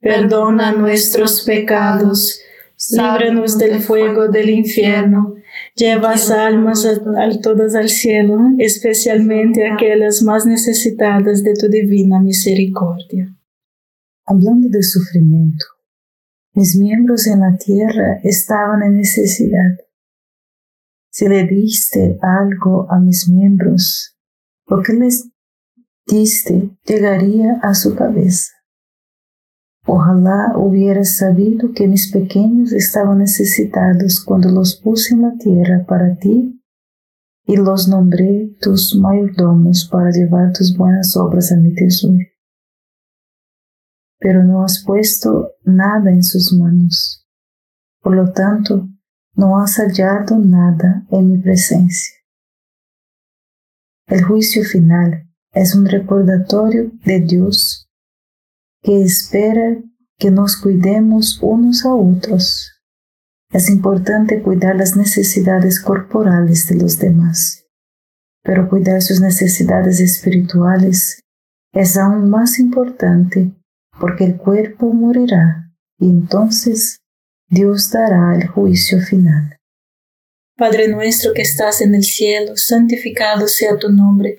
perdona nuestros pecados, líbranos del fuego del infierno, lleva almas a, todas al cielo, especialmente aquellas más necesitadas de tu divina misericordia. Hablando de sufrimiento, mis miembros en la tierra estaban en necesidad. Si le diste algo a mis miembros, lo que les diste llegaría a su cabeza. Ojalá hubiera sabido que mis pequeños estaban necesitados cuando los puse en la tierra para ti y los nombré tus mayordomos para llevar tus buenas obras a mi tesoro. Pero no has puesto nada en sus manos. Por lo tanto, no has hallado nada en mi presencia. El juicio final es un recordatorio de Dios que espera que nos cuidemos unos a otros. Es importante cuidar las necesidades corporales de los demás, pero cuidar sus necesidades espirituales es aún más importante porque el cuerpo morirá y entonces Dios dará el juicio final. Padre nuestro que estás en el cielo, santificado sea tu nombre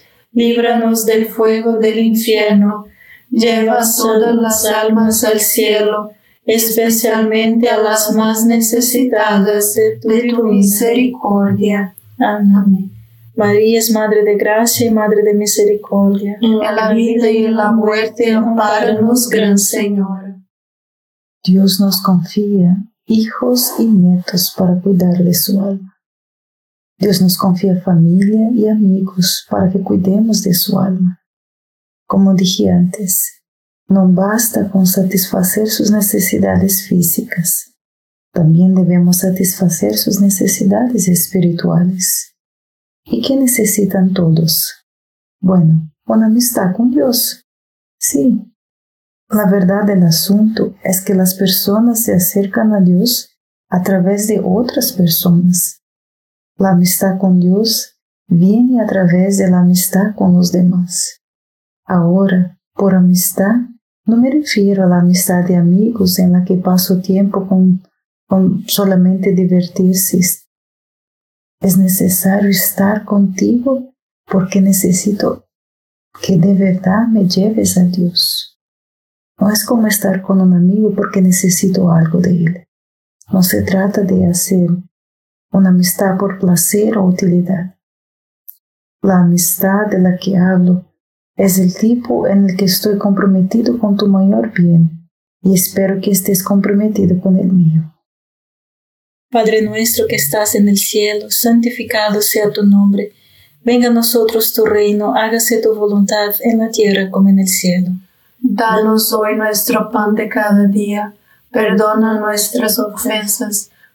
líbranos del fuego del infierno, lleva todas las almas al cielo, especialmente a las más necesitadas de tu, misericordia. Amén. María es Madre de Gracia y Madre de Misericordia. En la vida y en la muerte, amparanos, Gran Señor. Dios nos confía hijos y nietos para cuidar de su alma. Dios nos confía familia y amigos para que cuidemos de su alma. Como dije antes, no basta con satisfacer sus necesidades físicas, también debemos satisfacer sus necesidades espirituales. ¿Y qué necesitan todos? Bueno, una amistad con Dios. Sí. La verdad del asunto es que las personas se acercan a Dios a través de otras personas. La amistad con Dios viene a través de la amistad con los demás. Ahora, por amistad, no me refiero a la amistad de amigos en la que paso tiempo con, con solamente divertirse. Es necesario estar contigo porque necesito que de verdad me lleves a Dios. No es como estar con un amigo porque necesito algo de él. No se trata de hacer una amistad por placer o utilidad. La amistad de la que hablo es el tipo en el que estoy comprometido con tu mayor bien y espero que estés comprometido con el mío. Padre nuestro que estás en el cielo, santificado sea tu nombre. Venga a nosotros tu reino, hágase tu voluntad en la tierra como en el cielo. Danos hoy nuestro pan de cada día, perdona nuestras ofensas,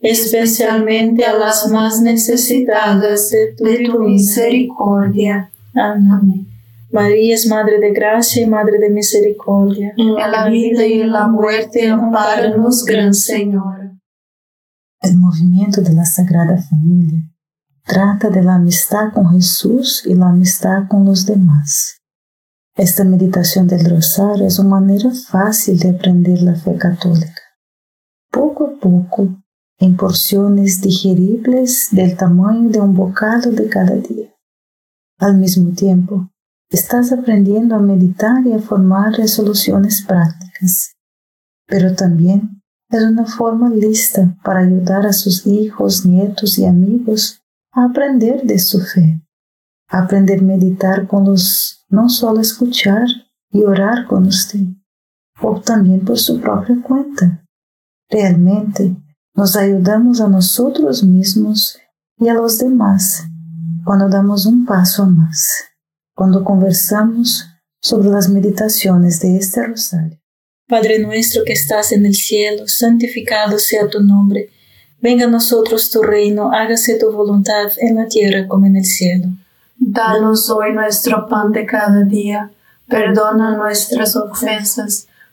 especialmente a las más necesitadas de tu, misericordia. Amén. María es Madre de Gracia y Madre de Misericordia. En la vida y en la muerte, amparanos, Gran Señor. El movimiento de la Sagrada Familia trata de la amistad con Jesús y la amistad con los demás. Esta meditación del rosario es una manera fácil de aprender la fe católica. Poco a poco, en porciones digeribles del tamaño de un bocado de cada día. Al mismo tiempo, estás aprendiendo a meditar y a formar resoluciones prácticas, pero también es una forma lista para ayudar a sus hijos, nietos y amigos a aprender de su fe, aprender a meditar con los no solo escuchar y orar con usted, o también por su propia cuenta. Realmente nos ayudamos a nosotros mismos y a los demás cuando damos un paso más, cuando conversamos sobre las meditaciones de este rosario. Padre nuestro que estás en el cielo, santificado sea tu nombre. Venga a nosotros tu reino, hágase tu voluntad en la tierra como en el cielo. Danos hoy nuestro pan de cada día, perdona nuestras ofensas,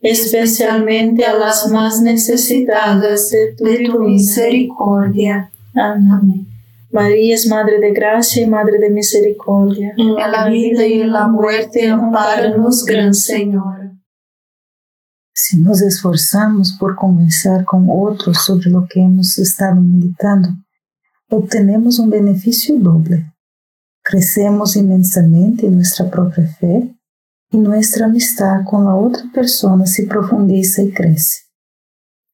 especialmente a las más necesitadas de tu, misericordia. Amén. María es Madre de Gracia y Madre de Misericordia. En la vida y en la muerte, amparanos, Gran Señor. Si nos esforzamos por conversar con otros sobre lo que hemos estado meditando, obtenemos un beneficio doble. Crecemos inmensamente en nuestra propia fe y nuestra amistad con la otra persona se profundiza y crece.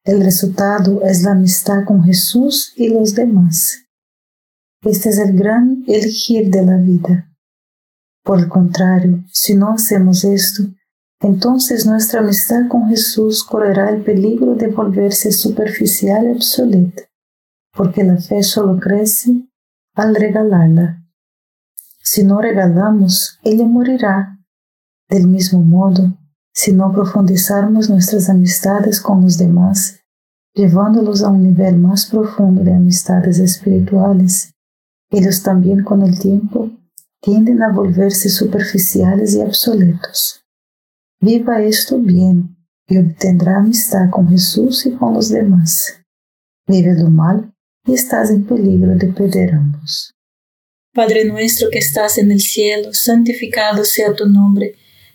El resultado es la amistad con Jesús y los demás. Este es el gran elegir de vida. Por el contrario, si no hacemos esto, entonces nuestra amistad con Jesús correrá el peligro de volverse superficial y obsoleta, porque la fe solo crece al regalarla. Si no regalamos, ella morirá. Del mismo modo, si no profundizarmos nuestras amistades con los demás, llevándolos a un nivel más profundo de amistades espirituales, ellos también con el tiempo tienden a volverse superficiales y obsoletos. Viva esto bien y obtendrá amistad con Jesús y con los demás. Vive lo mal y estás en peligro de perder ambos. Padre nuestro que estás en el cielo, santificado sea tu nombre.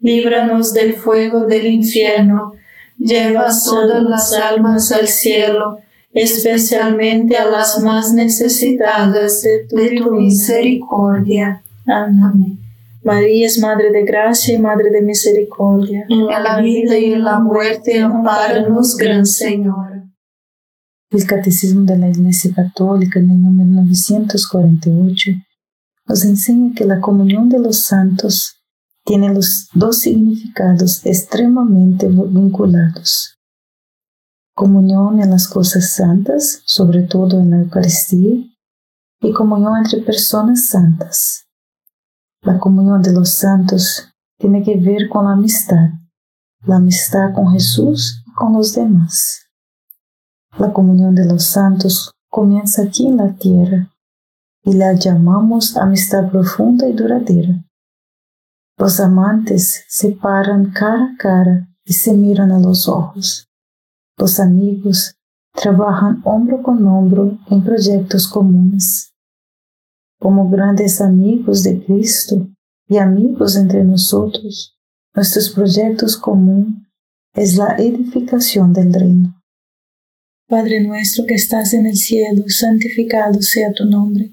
líbranos del fuego del infierno, lleva todas las almas al cielo, especialmente a las más necesitadas de tu, misericordia. Amén. María es Madre de Gracia y Madre de Misericordia. En la vida y en la muerte, amparanos, Gran Señor. El Catecismo de la Iglesia Católica en el número 948 nos enseña que la comunión de los santos tiene los dos significados extremadamente vinculados. Comunión en las cosas santas, sobre todo en la Eucaristía, y comunión entre personas santas. La comunión de los santos tiene que ver con la amistad, la amistad con Jesús y con los demás. La comunión de los santos comienza aquí en la tierra y la llamamos amistad profunda y duradera. Los amantes se paran cara a cara y se miran a los ojos. Los amigos trabajan hombro con hombro en proyectos comunes. Como grandes amigos de Cristo y amigos entre nosotros, nuestros proyectos comunes es la edificación del reino. Padre nuestro que estás en el cielo, santificado sea tu nombre.